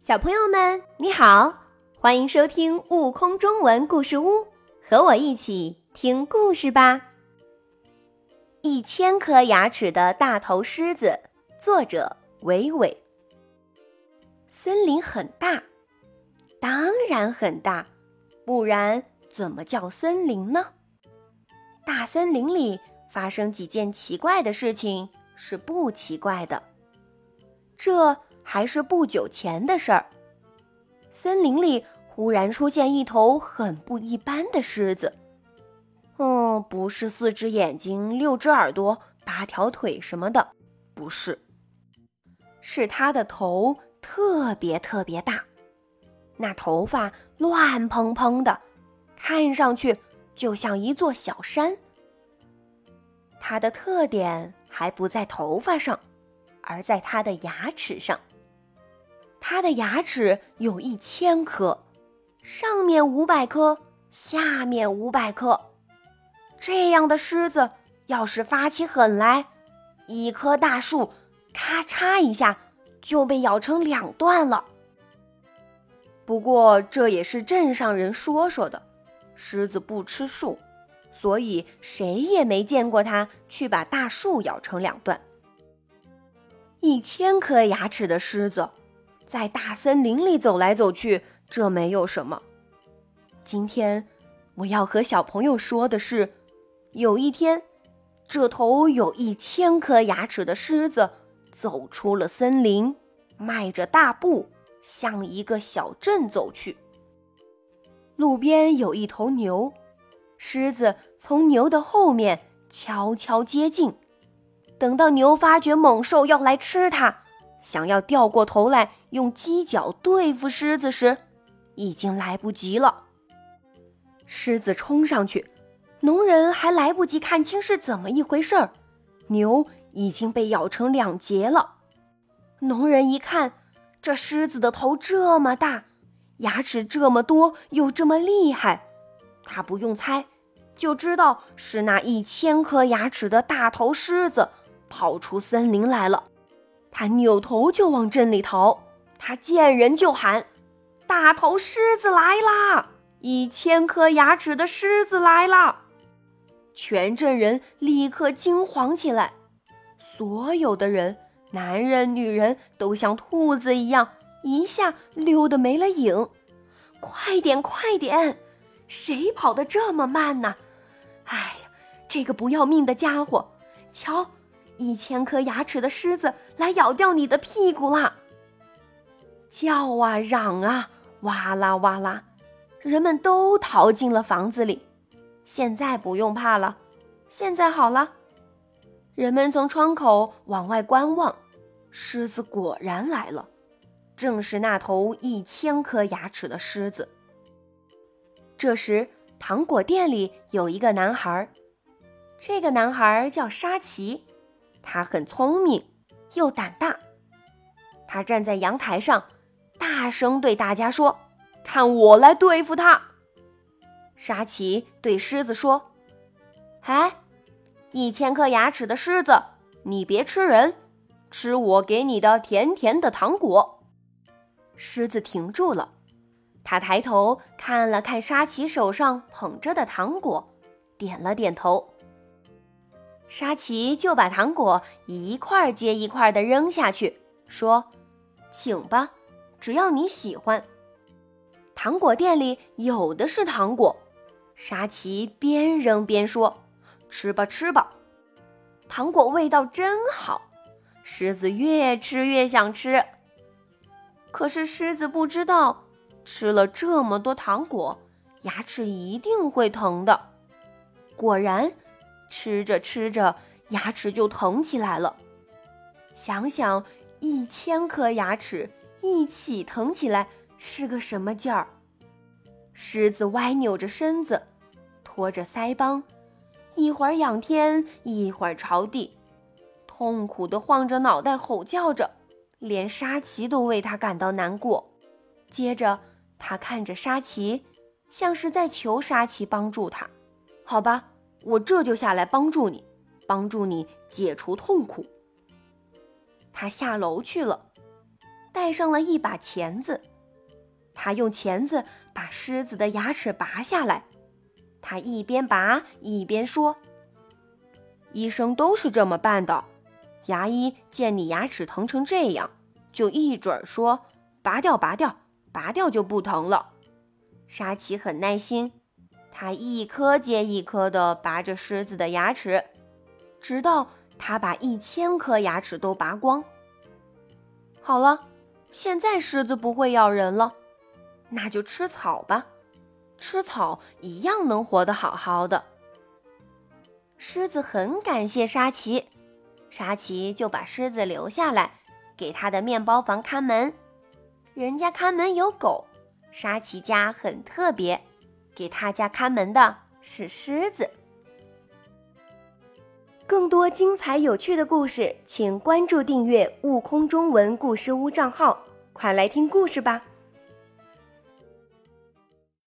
小朋友们，你好，欢迎收听《悟空中文故事屋》，和我一起听故事吧。一千颗牙齿的大头狮子，作者伟伟。森林很大，当然很大，不然怎么叫森林呢？大森林里发生几件奇怪的事情是不奇怪的，这。还是不久前的事儿。森林里忽然出现一头很不一般的狮子。嗯，不是四只眼睛、六只耳朵、八条腿什么的，不是。是它的头特别特别大，那头发乱蓬蓬的，看上去就像一座小山。它的特点还不在头发上，而在它的牙齿上。它的牙齿有一千颗，上面五百颗，下面五百颗。这样的狮子要是发起狠来，一棵大树咔嚓一下就被咬成两段了。不过这也是镇上人说说的，狮子不吃树，所以谁也没见过它去把大树咬成两段。一千颗牙齿的狮子。在大森林里走来走去，这没有什么。今天我要和小朋友说的是，有一天，这头有一千颗牙齿的狮子走出了森林，迈着大步向一个小镇走去。路边有一头牛，狮子从牛的后面悄悄接近，等到牛发觉猛兽要来吃它。想要掉过头来用犄角对付狮子时，已经来不及了。狮子冲上去，农人还来不及看清是怎么一回事儿，牛已经被咬成两截了。农人一看，这狮子的头这么大，牙齿这么多又这么厉害，他不用猜，就知道是那一千颗牙齿的大头狮子跑出森林来了。他扭头就往镇里逃，他见人就喊：“大头狮子来啦！一千颗牙齿的狮子来啦！”全镇人立刻惊慌起来，所有的人，男人、女人，都像兔子一样，一下溜得没了影。快点，快点！谁跑得这么慢呢？哎呀，这个不要命的家伙！瞧。一千颗牙齿的狮子来咬掉你的屁股啦！叫啊，嚷啊，哇啦哇啦，人们都逃进了房子里。现在不用怕了，现在好了。人们从窗口往外观望，狮子果然来了，正是那头一千颗牙齿的狮子。这时，糖果店里有一个男孩，这个男孩叫沙奇。他很聪明，又胆大。他站在阳台上，大声对大家说：“看我来对付他！”沙琪对狮子说：“哎，一千颗牙齿的狮子，你别吃人，吃我给你的甜甜的糖果。”狮子停住了，他抬头看了看沙琪手上捧着的糖果，点了点头。沙琪就把糖果一块接一块的扔下去，说：“请吧，只要你喜欢。”糖果店里有的是糖果，沙琪边扔边说：“吃吧，吃吧，糖果味道真好。”狮子越吃越想吃，可是狮子不知道，吃了这么多糖果，牙齿一定会疼的。果然。吃着吃着，牙齿就疼起来了。想想一千颗牙齿一起疼起来是个什么劲儿？狮子歪扭着身子，托着腮帮，一会儿仰天，一会儿朝地，痛苦地晃着脑袋，吼叫着，连沙琪都为他感到难过。接着，他看着沙琪，像是在求沙琪帮助他。好吧。我这就下来帮助你，帮助你解除痛苦。他下楼去了。带上了一把钳子。他用钳子把狮子的牙齿拔下来。他一边拔一边说：“医生都是这么办的。牙医见你牙齿疼成这样，就一准说拔掉，拔掉，拔掉就不疼了。”沙琪很耐心，他一颗接一颗地拔着狮子的牙齿，直到他把一千颗牙齿都拔光。好了，现在狮子不会咬人了，那就吃草吧。吃草一样能活得好好的。狮子很感谢沙琪，沙琪就把狮子留下来，给他的面包房看门。人家看门有狗。沙琪家很特别，给他家看门的是狮子。更多精彩有趣的故事，请关注订阅“悟空中文故事屋”账号，快来听故事吧。